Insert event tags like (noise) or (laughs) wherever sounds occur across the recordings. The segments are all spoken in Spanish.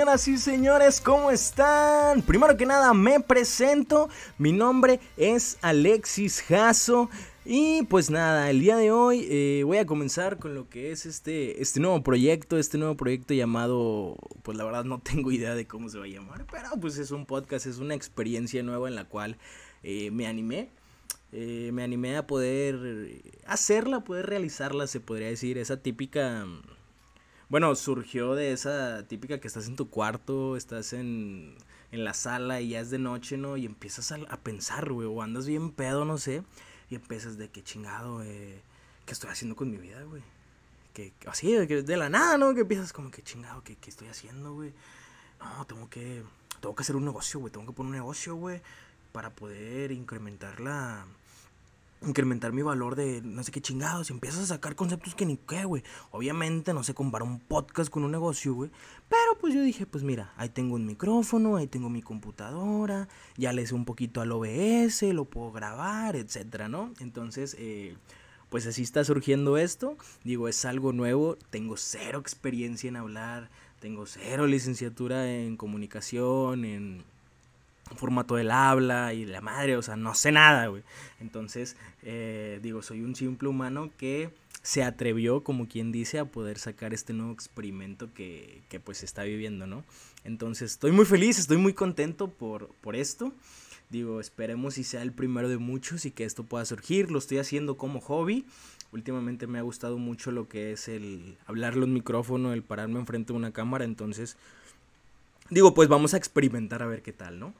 señoras y señores, ¿cómo están? Primero que nada, me presento. Mi nombre es Alexis Jasso. Y pues nada, el día de hoy eh, voy a comenzar con lo que es este, este nuevo proyecto, este nuevo proyecto llamado, pues la verdad no (laughs) tengo idea de cómo se va a llamar, pero pues es un podcast, es una experiencia nueva en la cual eh, me animé. Eh, me animé a poder hacerla, poder realizarla, se podría decir, esa típica bueno, surgió de esa típica que estás en tu cuarto, estás en, en la sala y ya es de noche, ¿no? Y empiezas a, a pensar, güey, o andas bien pedo, no sé, y empiezas de que chingado, eh, ¿qué estoy haciendo con mi vida, güey? Que, así, de, de la nada, ¿no? Que empiezas como que chingado, ¿qué, qué estoy haciendo, güey? No, tengo que, tengo que hacer un negocio, güey, tengo que poner un negocio, güey, para poder incrementar la incrementar mi valor de no sé qué chingados y empiezas a sacar conceptos que ni qué, güey. Obviamente no se compara un podcast con un negocio, güey. Pero pues yo dije, pues mira, ahí tengo un micrófono, ahí tengo mi computadora, ya le sé un poquito al OBS, lo puedo grabar, etcétera, ¿no? Entonces, eh, pues así está surgiendo esto. Digo, es algo nuevo, tengo cero experiencia en hablar, tengo cero licenciatura en comunicación, en formato del habla y la madre, o sea, no sé nada, güey. Entonces, eh, digo, soy un simple humano que se atrevió, como quien dice, a poder sacar este nuevo experimento que, que pues está viviendo, ¿no? Entonces, estoy muy feliz, estoy muy contento por, por esto. Digo, esperemos si sea el primero de muchos y que esto pueda surgir. Lo estoy haciendo como hobby. Últimamente me ha gustado mucho lo que es el hablarle un micrófono, el pararme enfrente de una cámara. Entonces, digo, pues vamos a experimentar a ver qué tal, ¿no?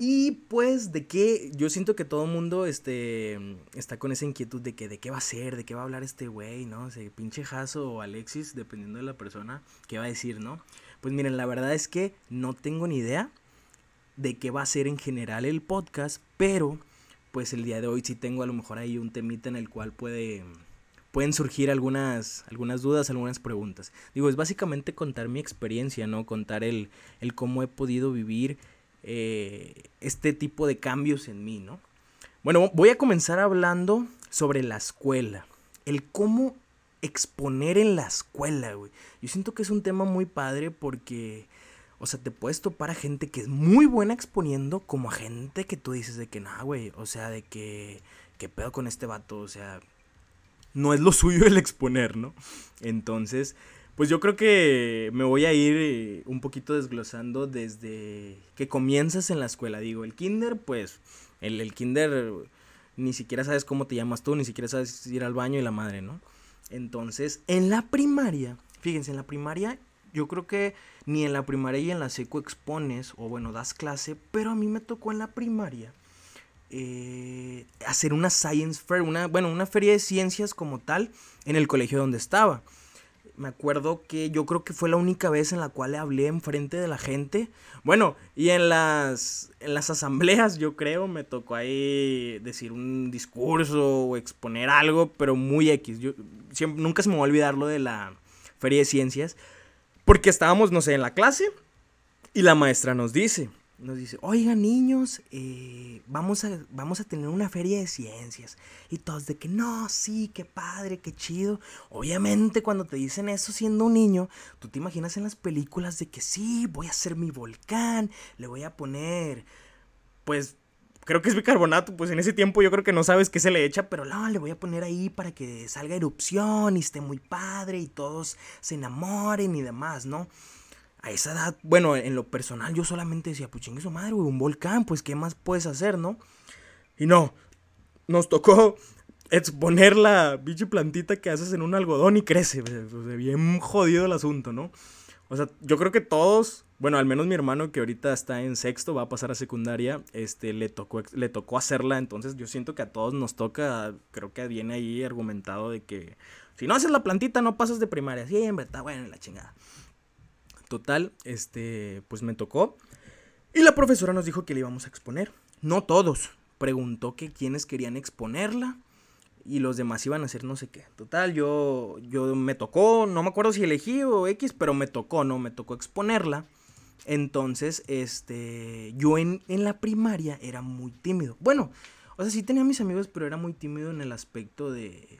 Y pues de qué, yo siento que todo el mundo este, está con esa inquietud de que de qué va a ser, de qué va a hablar este güey, ¿no? O pinche Jaso o Alexis, dependiendo de la persona, qué va a decir, ¿no? Pues miren, la verdad es que no tengo ni idea de qué va a ser en general el podcast, pero pues el día de hoy sí tengo a lo mejor ahí un temita en el cual puede, pueden surgir algunas, algunas dudas, algunas preguntas. Digo, es básicamente contar mi experiencia, ¿no? Contar el, el cómo he podido vivir eh, este tipo de cambios en mí, ¿no? Bueno, voy a comenzar hablando sobre la escuela, el cómo exponer en la escuela, güey. Yo siento que es un tema muy padre porque, o sea, te puedes topar a gente que es muy buena exponiendo como a gente que tú dices de que, nada, güey, o sea, de que, ¿qué pedo con este vato? O sea, no es lo (laughs) suyo el exponer, ¿no? Entonces, pues yo creo que me voy a ir eh, un poquito desglosando desde que comienzas en la escuela. Digo, el kinder, pues, el, el kinder ni siquiera sabes cómo te llamas tú, ni siquiera sabes ir al baño y la madre, ¿no? Entonces, en la primaria, fíjense, en la primaria yo creo que ni en la primaria y en la seco expones, o bueno, das clase, pero a mí me tocó en la primaria eh, hacer una science fair, una, bueno, una feria de ciencias como tal en el colegio donde estaba me acuerdo que yo creo que fue la única vez en la cual le hablé enfrente de la gente. Bueno, y en las, en las (laughs) asambleas, yo creo, me tocó ahí decir un discurso o exponer algo, pero muy X. Yo siempre, nunca se me va a olvidar lo de la feria de ciencias, porque estábamos, no sé, en la clase y la maestra nos dice, nos dice, oiga niños, eh, vamos, a, vamos a tener una feria de ciencias. Y todos de que no, sí, qué padre, qué chido. Obviamente cuando te dicen eso siendo un niño, tú te imaginas en las películas de que sí, voy a hacer mi volcán, le voy a poner, pues, creo que es bicarbonato, pues en ese tiempo yo creo que no sabes qué se le echa, pero no, le voy a poner ahí para que salga erupción y esté muy padre y todos se enamoren y demás, ¿no? A esa edad, bueno, en lo personal yo solamente decía, pues chingue su madre, güey, un volcán, pues qué más puedes hacer, ¿no? Y no, nos tocó exponer la biche plantita que haces en un algodón y crece, bien jodido el asunto, ¿no? O sea, yo creo que todos, bueno, al menos mi hermano que ahorita está en sexto, va a pasar a secundaria, este, le tocó, le tocó hacerla, entonces yo siento que a todos nos toca, creo que viene ahí argumentado de que si no haces la plantita no pasas de primaria, siempre está bueno la chingada. Total, este, pues me tocó. Y la profesora nos dijo que le íbamos a exponer. No todos. Preguntó que quiénes querían exponerla. Y los demás iban a hacer no sé qué. Total, yo, yo me tocó, no me acuerdo si elegí o X, pero me tocó, ¿no? Me tocó exponerla. Entonces, este, yo en, en la primaria era muy tímido. Bueno, o sea, sí tenía mis amigos, pero era muy tímido en el aspecto de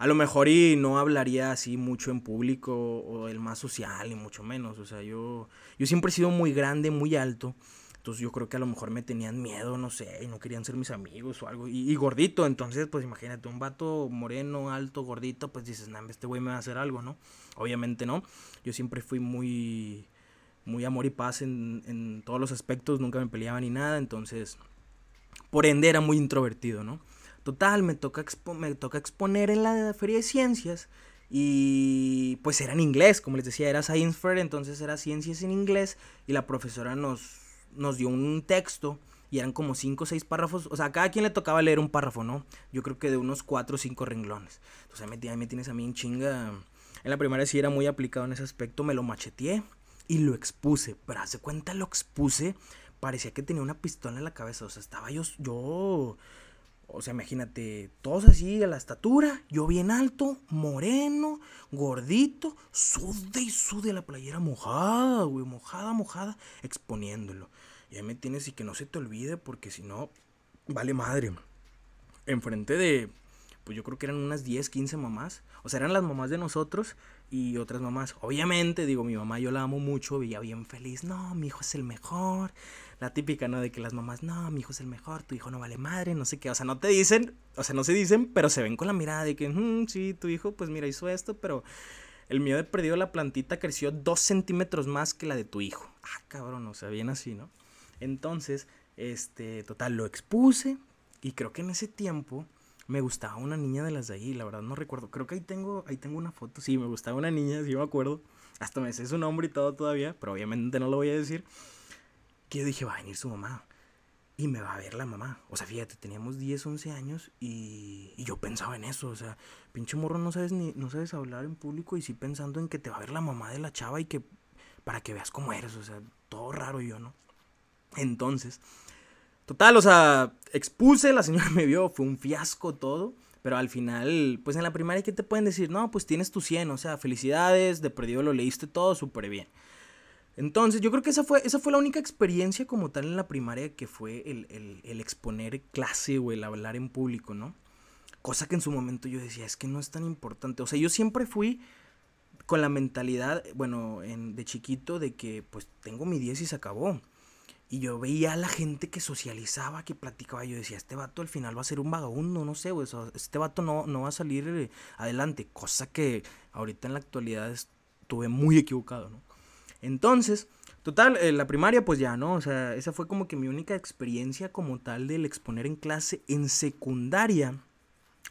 a lo mejor y no hablaría así mucho en público o el más social, y mucho menos. O sea, yo, yo siempre he sido muy grande, muy alto. Entonces yo creo que a lo mejor me tenían miedo, no sé, y no querían ser mis amigos o algo. Y, gordito, entonces pues imagínate, un vato moreno, alto, gordito, pues dices, nah, este güey me va a hacer algo, ¿no? Obviamente no. Yo siempre fui muy, muy amor y paz en, en todos los aspectos, nunca me peleaba ni nada, entonces, por ende era muy introvertido, ¿no? Total, me toca, exponer en la feria de ciencias y pues era en inglés, como les decía, era Science Fair, entonces era ciencias en inglés y la profesora nos nos dio un texto y eran como cinco o seis párrafos. O sea, a cada quien le tocaba leer un párrafo, ¿no? Yo creo que de unos cuatro o cinco renglones. Entonces ahí me, tienes a mí en chinga. En la primera sí era muy aplicado en ese aspecto, me lo macheteé y lo expuse. Pero hace cuenta lo expuse, parecía que tenía una pistola en la cabeza. O sea, estaba yo, yo o sea, imagínate, todos así a la estatura, yo bien alto, moreno, gordito, sude y sude la playera mojada, güey, mojada, mojada, exponiéndolo. Y ahí me tienes y que no se te olvide porque si no, vale madre. Enfrente de, pues yo creo que eran unas 10, 15 mamás. O sea, eran las mamás de nosotros y otras mamás. Obviamente, digo, mi mamá yo la amo mucho, veía bien feliz. No, mi hijo es el mejor la típica, ¿no? De que las mamás, no, mi hijo es el mejor, tu hijo no vale madre, no sé qué. O sea, no te dicen, o sea, no se dicen, pero se ven con la mirada de que, mm, sí, tu hijo, pues mira, hizo esto, pero el mío de perdido la plantita creció dos centímetros más que la de tu hijo. Ah, cabrón, o sea, bien así, ¿no? Entonces, este, total, lo expuse y creo que en ese tiempo me gustaba una niña de las de ahí, la verdad no recuerdo. Creo que ahí tengo, ahí tengo una foto, sí, me gustaba una niña, sí me acuerdo. Hasta me sé su nombre y todo todavía, pero obviamente no lo voy a decir que yo dije, va a venir su mamá y me va a ver la mamá. O sea, fíjate, teníamos 10, 11 años y, yo pensaba en eso. O sea, pinche morro, no sabes ni no sabes hablar en público y sí pensando en que te va a ver la mamá de la chava y que para que veas cómo eres. O sea, todo raro yo, ¿no? Entonces, total, o sea, expuse, la señora (laughs) me vio, fue un fiasco todo. Pero al final, pues en la primaria, ¿qué te pueden decir? No, pues tienes tu 100, o sea, felicidades, de perdido lo leíste todo súper bien. Entonces, yo creo que esa fue, esa fue la única experiencia como tal en la primaria que fue el, exponer clase o el hablar en público, ¿no? Cosa que en su momento yo decía, es que no es tan importante. O sea, yo siempre fui con la mentalidad, bueno, en, de chiquito, de que pues tengo mi 10 y se acabó. Y yo veía a la gente que socializaba, que platicaba. Yo decía, este vato al final va a ser un vagabundo, no sé, güey. este vato no, no va a salir eh, adelante. Cosa que ahorita en la actualidad estuve muy equivocado, ¿no? Entonces, total, la primaria pues ya, ¿no? O sea, esa fue como que mi única experiencia como tal del exponer en clase en secundaria.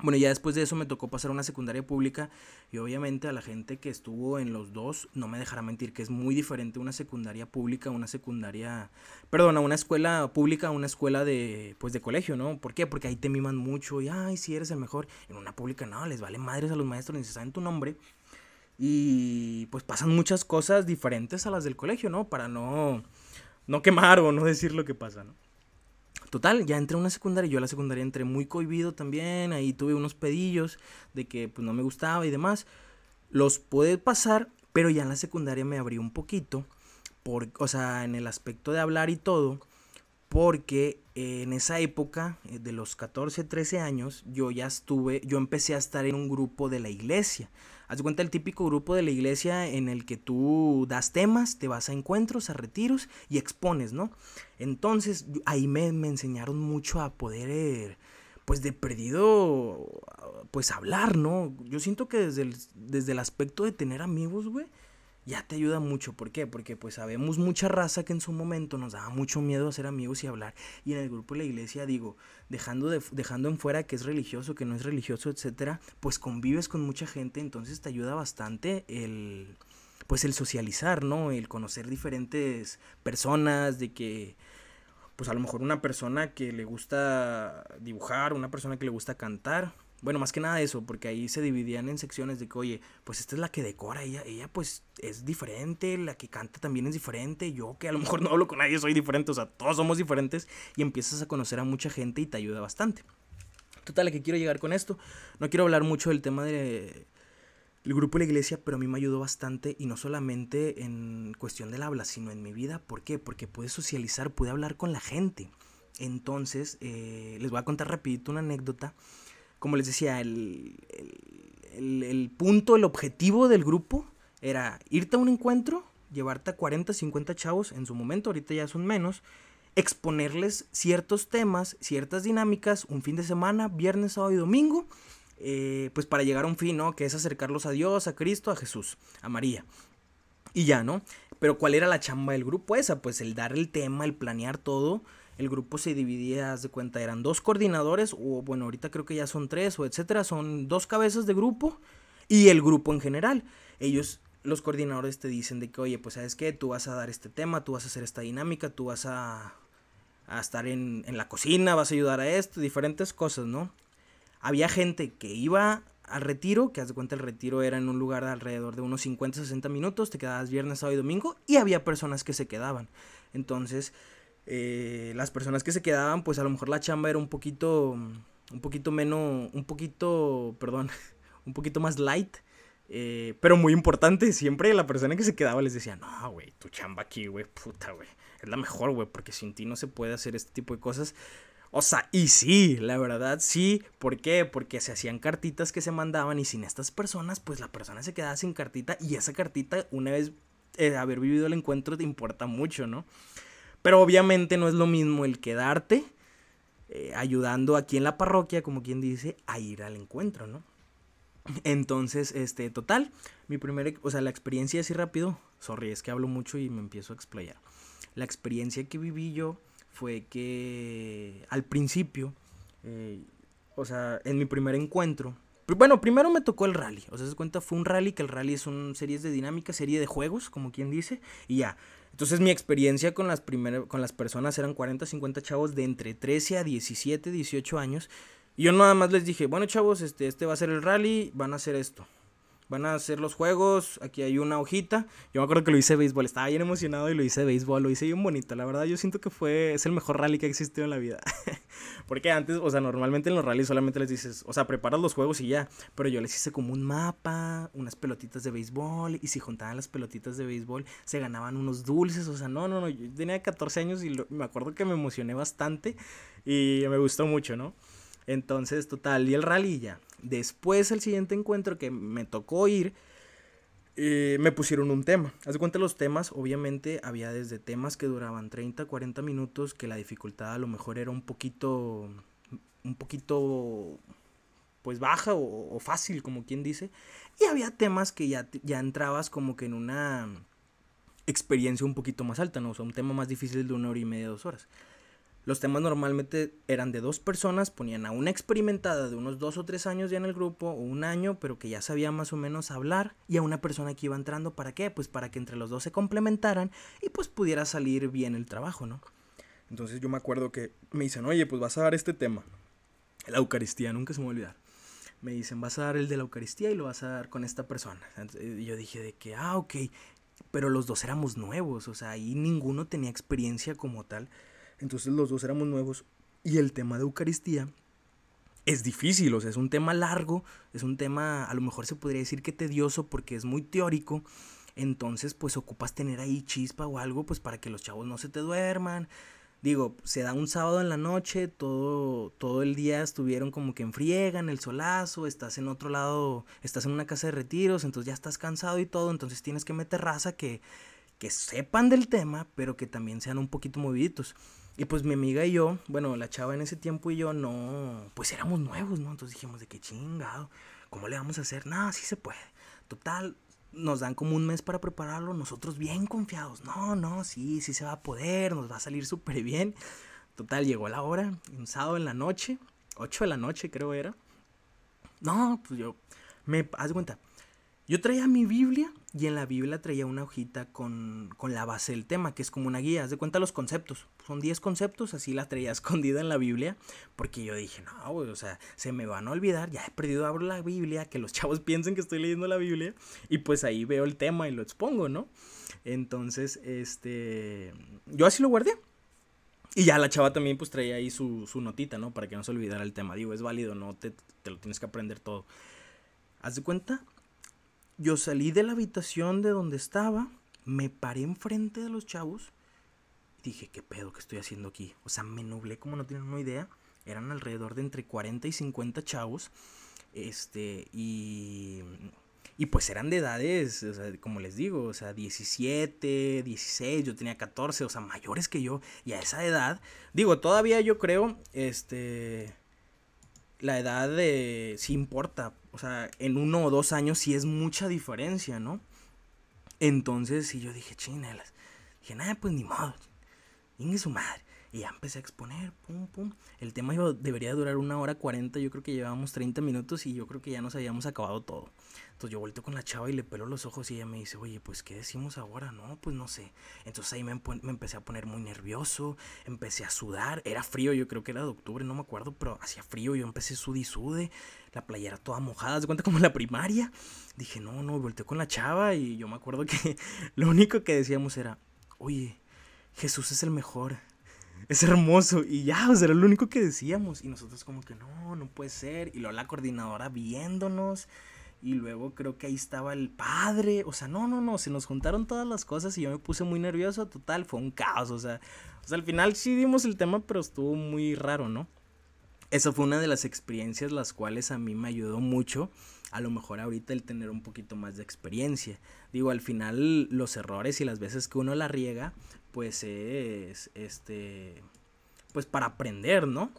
Bueno, ya después de eso me tocó pasar a una secundaria pública y obviamente a la gente que estuvo en los dos no me dejará mentir que es muy diferente una secundaria pública a una secundaria, perdón, a una escuela pública a una escuela de, pues de colegio, ¿no? ¿Por qué? Porque ahí te miman mucho y, ay, si eres el mejor. En una pública no, les vale madres a los maestros, ni se saben tu nombre y pues pasan muchas cosas diferentes a las del colegio, ¿no? Para no, no quemar o no decir lo que pasa, ¿no? Total, ya entré a una secundaria, yo a la secundaria entré muy cohibido también, ahí tuve unos pedillos de que pues no me gustaba y demás. Los pude pasar, pero ya en la secundaria me abrí un poquito, por, o sea, en el aspecto de hablar y todo, porque en esa época, eh, de los 14, 13 años, yo ya estuve, yo empecé a estar en un grupo de la iglesia. Haz cuenta el típico grupo de la iglesia en el que tú das temas, te vas a encuentros, a retiros y expones, ¿no? Entonces ahí me, me enseñaron mucho a poder, pues de perdido, pues hablar, ¿no? Yo siento que desde el, desde el aspecto de tener amigos, güey, ya te ayuda mucho. ¿Por qué? Porque pues sabemos mucha raza que en su momento nos daba mucho miedo hacer amigos y hablar. Y en el grupo de la iglesia, digo, dejando, de, dejando en fuera que es religioso, que no es religioso, etcétera, pues convives con mucha gente, entonces te ayuda bastante el pues el socializar, ¿no? El conocer diferentes personas, de que pues a lo mejor una persona que le gusta dibujar, una persona que le gusta cantar, bueno, más que nada eso, porque ahí se dividían en secciones de que, oye, pues esta es la que decora, ella, ella pues es diferente, la que canta también es diferente, yo que a lo mejor (laughs) no hablo con nadie soy diferente, o sea, todos somos diferentes y empiezas a conocer a mucha gente y te ayuda bastante. Total, ¿a qué quiero llegar con esto? No quiero hablar mucho del tema del el grupo de la iglesia, pero a mí me ayudó bastante y no solamente en cuestión del habla, sino en mi vida. ¿Por qué? Porque pude socializar, pude hablar con la gente. Entonces, eh, les voy a contar rapidito una anécdota como les decía, el, el, punto, el objetivo del grupo era irte a un encuentro, llevarte a 40, 50 chavos en su momento, ahorita ya son menos, exponerles ciertos temas, ciertas dinámicas, un fin de semana, viernes, sábado y domingo, eh, pues para llegar a un fin, ¿no? Que es acercarlos a Dios, a Cristo, a Jesús, a María. Y ya, ¿no? Pero ¿cuál era la chamba del grupo esa? Pues el dar el tema, el planear todo. El grupo se dividía, haz de cuenta, eran dos coordinadores, o bueno, ahorita creo que ya son tres, o etcétera, son dos cabezas de grupo y el grupo en general. Ellos, los coordinadores te dicen de que, oye, pues sabes qué, tú vas a dar este tema, tú vas a hacer esta dinámica, tú vas a, a estar en, en la cocina, vas a ayudar a esto, diferentes cosas, ¿no? Había gente que iba al retiro, que haz de cuenta el retiro era en un lugar de alrededor de unos 50, 60 minutos, te quedabas viernes, sábado y domingo, y había personas que se quedaban. Entonces, eh, las personas que se quedaban, pues a lo mejor la chamba era un poquito, un poquito menos, un poquito, perdón, (laughs) un poquito más light. Eh, pero muy importante, siempre la persona que se quedaba les decía, no, güey, tu chamba aquí, güey, puta, güey, es la mejor, güey, porque sin ti no se puede hacer este tipo de cosas. O sea, y sí, la verdad sí. ¿Por qué? Porque se hacían cartitas que se mandaban y sin estas personas, pues la persona se quedaba sin cartita y esa cartita, una vez eh, haber vivido el encuentro, te importa mucho, ¿no? Pero obviamente no es lo mismo el quedarte eh, ayudando aquí en la parroquia, como quien dice, a ir al encuentro, ¿no? Entonces, este, total, mi primera, o sea, la experiencia así rápido, sorry, es que hablo mucho y me empiezo a explayar. La experiencia que viví yo fue que al principio, eh, o sea, en mi primer encuentro, bueno, primero me tocó el rally, o sea, se cuenta, fue un rally, que el rally es una serie de dinámica, serie de juegos, como quien dice, y ya. Entonces mi experiencia con las, con las personas eran 40, 50 chavos de entre 13 a 17, 18 años. Y yo nada más les dije, bueno chavos, este, este va a ser el rally, van a hacer esto van a hacer los juegos, aquí hay una hojita. Yo me acuerdo que lo hice béisbol, estaba bien emocionado y lo hice béisbol, lo hice bien bonito. La verdad yo siento que fue, es el mejor rally que ha existido en la vida. (laughs) Porque antes, o sea, normalmente en los rallies solamente les dices, o sea, preparas los juegos y ya. Pero yo les hice como un mapa, unas pelotitas de béisbol y si juntaban las pelotitas de béisbol se ganaban unos dulces. O sea, no, no, no, yo tenía 14 años y me acuerdo que me emocioné bastante y me gustó mucho, ¿no? Entonces, total, y el rally ya. Después, el siguiente encuentro que me tocó ir, eh, me pusieron un tema. Haz de cuenta los temas, obviamente había desde temas que duraban 30, 40 minutos, que la dificultad a lo mejor era un poquito, un poquito, pues baja o, fácil, como quien dice. Y había temas que ya, ya entrabas como que en una experiencia un poquito más alta, ¿no? O sea, un tema más difícil de una hora y media, dos horas. Los temas normalmente eran de dos personas, ponían a una experimentada de unos dos o tres años ya en el grupo, o un año, pero que ya sabía más o menos hablar, y a una persona que iba entrando, ¿para qué? Pues para que entre los dos se complementaran y pues pudiera salir bien el trabajo, ¿no? Entonces yo me acuerdo que me dicen, oye, pues vas a dar este tema, la Eucaristía, nunca se me va a olvidar. Me dicen, vas a dar el de la Eucaristía y lo vas a dar con esta persona. Y yo dije de que, ah, ok, pero los dos éramos nuevos, o sea, ahí ninguno tenía experiencia como tal. Entonces los dos éramos nuevos y el tema de Eucaristía es difícil, o sea, es un tema largo, es un tema a lo mejor se podría decir que tedioso porque es muy teórico. Entonces, pues ocupas tener ahí chispa o algo, pues para que los chavos no se te duerman. Digo, se da un sábado en la noche, todo, todo el día estuvieron como que en friega, en el solazo, estás en otro lado, estás en una casa de retiros, entonces ya estás cansado y todo, entonces tienes que meter raza que, que sepan del tema, pero que también sean un poquito moviditos. Y pues mi amiga y yo, bueno, la chava en ese tiempo y yo no, pues éramos nuevos, ¿no? Entonces dijimos de qué chingado, ¿cómo le vamos a hacer? No, sí se puede. Total, nos dan como un mes para prepararlo, nosotros bien confiados. No, no, sí, sí se va a poder, nos va a salir súper bien. Total, llegó la hora, un sábado en la noche, 8 de la noche creo era. No, pues yo, me, haz cuenta, yo traía mi Biblia y en la Biblia traía una hojita con, la base del tema, que es como una guía. Haz de cuenta los conceptos. Son 10 conceptos, así la traía (laughs) escondida en la Biblia. Porque yo dije, no, o sea, se me van a olvidar. Ya he perdido, abro la Biblia, que los (laughs) chavos piensen que estoy leyendo la Biblia. Y pues ahí veo el tema y lo expongo, ¿no? Entonces, este. Yo así lo guardé. Y ya la chava también pues traía ahí su, su notita, ¿no? Para que no se olvidara el tema. Digo, es válido, no te, te lo tienes que aprender todo. Haz de cuenta yo salí de la habitación de donde estaba, me paré enfrente de los chavos y dije, ¿qué pedo que estoy haciendo aquí? O sea, me nublé como no tienen una idea. Eran alrededor de entre 40 y 50 chavos. Este, y, y pues eran de edades, o sea, como les digo, o sea, 17, 16, yo tenía 14, o sea, mayores que yo. Y a esa edad, digo, todavía yo creo, este, la edad de, sí importa, o sea, en uno o dos años sí es mucha diferencia, ¿no? Entonces, sí, yo dije, chinelas. Dije, nada, pues ni modo. Inge su madre. Y ya empecé a exponer, pum, pum. El tema debería durar una hora cuarenta, yo creo que llevábamos 30 minutos y yo creo que ya nos habíamos acabado todo. Entonces yo vuelto con la chava y le pelo los ojos y ella me dice, oye, pues ¿qué decimos ahora? No, pues no sé. Entonces ahí me, me empecé a poner muy nervioso, empecé a sudar, era frío, yo creo que era de octubre, no me acuerdo, pero hacía frío, yo empecé sud y sude, la playera toda mojada, se cuenta como la primaria. Dije, no, no, volteé con la chava y yo me acuerdo que (laughs) lo único que decíamos era, oye, Jesús es el mejor es hermoso. Y ya, o sea, era lo único que decíamos. Y nosotros como que no, no puede ser. Y luego la coordinadora viéndonos. Y luego creo que ahí estaba el padre. O sea, no, no, no. Se nos juntaron todas las cosas y yo me puse muy nervioso. Total, fue un caos. O sea, o sea al final sí dimos el tema, pero estuvo muy raro, ¿no? Esa fue una de las experiencias las cuales a mí me ayudó mucho. A lo mejor ahorita el tener un poquito más de experiencia. Digo, al final los errores y las veces que uno la riega, pues es, este, pues para aprender, ¿no?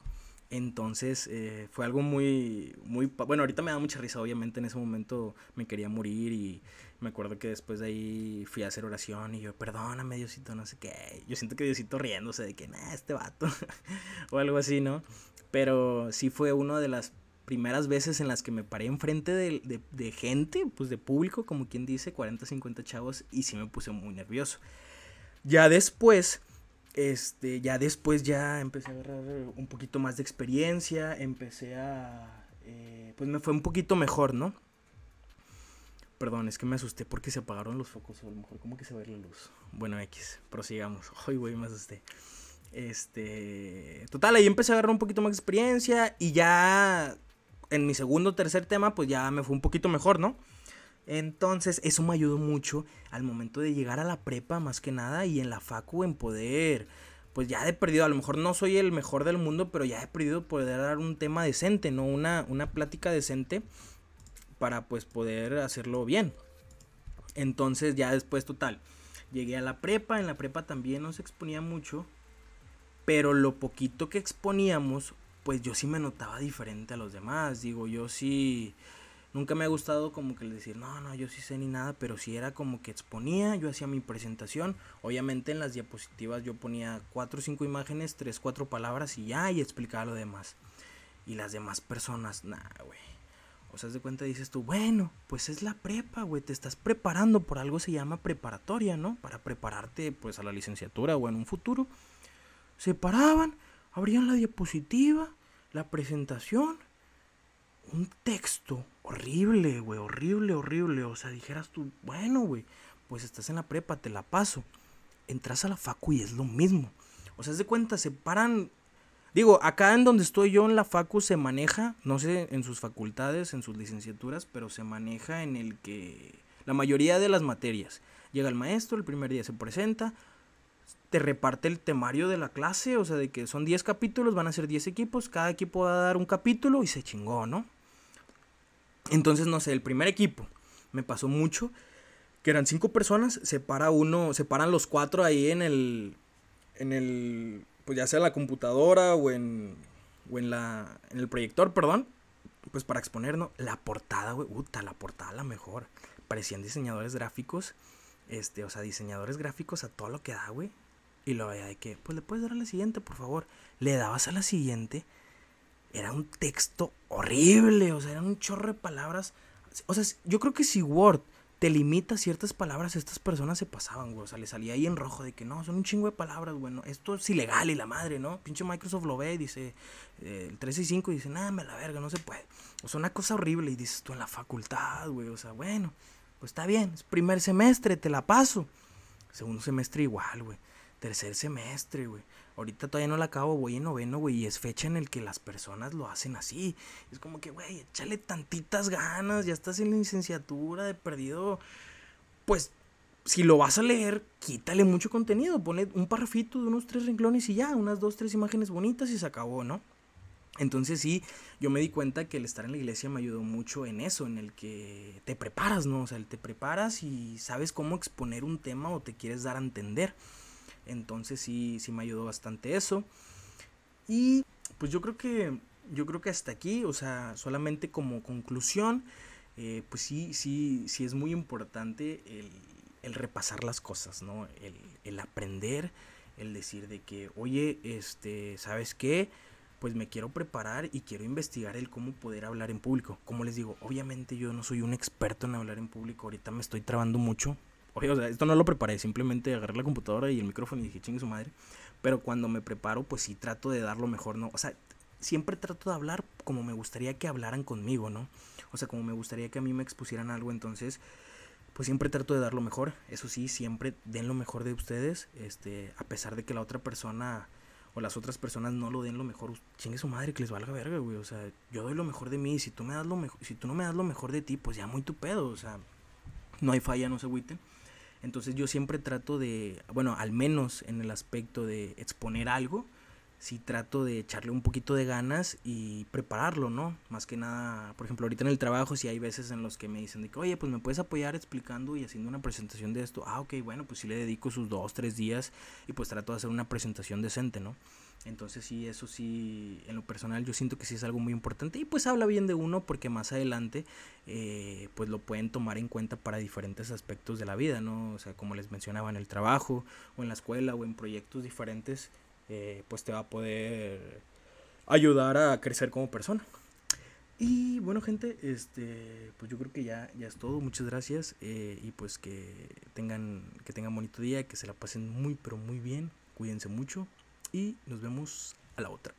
Entonces eh, fue algo muy, muy, bueno, ahorita me da mucha risa, obviamente en ese momento me quería morir y me acuerdo que después de ahí fui a hacer oración y yo, perdóname Diosito, no sé qué, yo siento que Diosito riéndose de que, nah, este vato, (laughs) o algo así, ¿no? Pero sí fue una de las primeras veces en las que me paré enfrente de, de, de gente, pues de público, como quien dice, 40, 50 chavos, y sí me puse muy nervioso. Ya después, este, ya después ya empecé a agarrar un poquito más de experiencia, empecé a, eh, pues me fue un poquito mejor, ¿no? Perdón, es que me asusté porque se apagaron los focos, o a lo mejor como que se ve la luz. Bueno, X, prosigamos. (laughs) Ay, güey, me asusté. Este, total, ahí empecé a agarrar un poquito más de experiencia y ya en mi segundo o tercer tema, pues ya me fue un poquito mejor, ¿no? Entonces, eso me ayudó mucho al momento de llegar a la prepa, más que nada, y en la facu en poder, pues ya he perdido, a lo mejor no soy el mejor del mundo, pero ya he perdido poder dar un tema decente, ¿no? Una, una plática decente para pues poder hacerlo bien. Entonces, ya después, total, llegué a la prepa, en la prepa también no se exponía mucho, pero lo poquito que exponíamos, pues yo sí me notaba diferente a los demás, digo, yo sí Nunca me ha gustado como que decir, no, no, yo sí sé ni nada, pero si era como que exponía, yo hacía mi presentación, obviamente en las diapositivas yo ponía cuatro o cinco imágenes, tres, cuatro palabras y ya, y explicaba lo demás. Y las demás personas, nah, güey. O sea, de cuenta dices tú, bueno, pues es la prepa, güey, te estás preparando, por algo se llama preparatoria, ¿no? Para prepararte pues a la licenciatura o en un futuro. Se paraban, abrían la diapositiva, la presentación, un texto horrible, güey, horrible, horrible. O sea, dijeras tú, bueno, güey, pues estás en la prepa, te la paso. Entras a la facu y es lo mismo. O sea, es de cuenta, se paran. Digo, acá en donde estoy yo en la facu se maneja, no sé en sus facultades, en sus licenciaturas, pero se maneja en el que la mayoría de las materias. Llega el maestro, el primer día se presenta, te reparte el temario de la clase, o sea, de que son 10 capítulos, van a ser 10 equipos, cada equipo va a dar un capítulo y se chingó, ¿no? Entonces, no sé, el primer equipo me pasó mucho, que eran cinco personas, se para uno, se paran los cuatro ahí en el, en el, pues ya sea en la computadora o en, o en la, en el proyector, perdón, pues para exponer, ¿no? La portada, güey, puta, la portada la mejor. Parecían diseñadores gráficos, este, o sea, diseñadores gráficos a todo lo que da, güey. Y lo veía de que, pues le puedes dar a la siguiente, por favor. Le dabas a la siguiente era un texto horrible, o sea, era un chorro de palabras. O sea, yo creo que si Word te limita ciertas palabras, estas personas se pasaban, güey. O sea, le salía ahí en rojo de que no, son un chingo de palabras, bueno, esto es ilegal y la madre, ¿no? Pinche Microsoft lo ve y dice, eh, el 365 y dice, nada, me la verga, no se puede. O sea, una cosa horrible y dices tú en la facultad, güey, o sea, bueno, pues está bien, es primer semestre, te la paso. Segundo semestre igual, güey. Tercer semestre, güey. Ahorita todavía no la acabo, voy en noveno, güey, y es fecha en el que las personas lo hacen así. Es como que, güey, échale tantitas ganas, ya estás en la licenciatura de perdido. Pues, si lo vas a leer, quítale mucho contenido, pone un parrafito de unos tres renglones y ya, unas dos, tres imágenes bonitas y se acabó, ¿no? Entonces sí, yo me di cuenta que el estar en la iglesia me ayudó mucho en eso, en el que te preparas, ¿no? O sea, te preparas y sabes cómo exponer un tema o te quieres dar a entender. Entonces sí, sí me ayudó bastante eso. Y pues yo creo que, yo creo que hasta aquí, o sea, solamente como conclusión, eh, pues sí, sí, sí es muy importante el, repasar las cosas, ¿no? El, el, aprender, el decir de que, oye, este, ¿sabes qué? Pues me quiero preparar y quiero investigar el cómo poder hablar en público. Como les digo, obviamente yo no soy un experto en hablar en público, ahorita me estoy trabando mucho. Oye, o sea, esto no lo preparé, simplemente agarré la computadora y el micrófono y dije, chingue su madre. Pero cuando me preparo, pues sí trato de dar lo mejor, ¿no? O sea, siempre trato de hablar como me gustaría que hablaran conmigo, ¿no? O sea, como me gustaría que a mí me expusieran algo, entonces pues siempre trato de dar lo mejor. Eso sí, siempre den lo mejor de ustedes, este, a pesar de que la otra persona o las otras personas no lo den lo mejor, chingue su madre que les valga verga, güey. O sea, yo doy lo mejor de mí, si tú me das lo mejor, si tú no me das lo mejor de ti, pues ya muy tu pedo, o sea, no hay falla, no se agüiten. Entonces yo siempre trato de, bueno, al menos en el aspecto de exponer algo, sí trato de echarle un poquito de ganas y prepararlo, ¿no? Más que nada, por ejemplo, ahorita en el trabajo, si hay veces en los que me dicen de que, oye, pues me puedes apoyar explicando y haciendo una presentación de esto. Ah, ok, bueno, pues sí le dedico sus dos, tres días y pues trato de hacer una presentación decente, ¿no? Entonces sí, eso sí, en lo personal yo siento que sí es algo muy importante y pues habla bien de uno porque más adelante eh, pues lo pueden tomar en cuenta para diferentes aspectos de la vida, ¿no? O sea, como les mencionaba en el trabajo o en la escuela o en proyectos diferentes eh, pues te va a poder ayudar a crecer como persona. Y bueno gente, este, pues yo creo que ya, ya es todo. Muchas gracias eh, y pues que tengan, que tengan bonito día, que se la pasen muy pero muy bien. Cuídense mucho y nos vemos a la otra.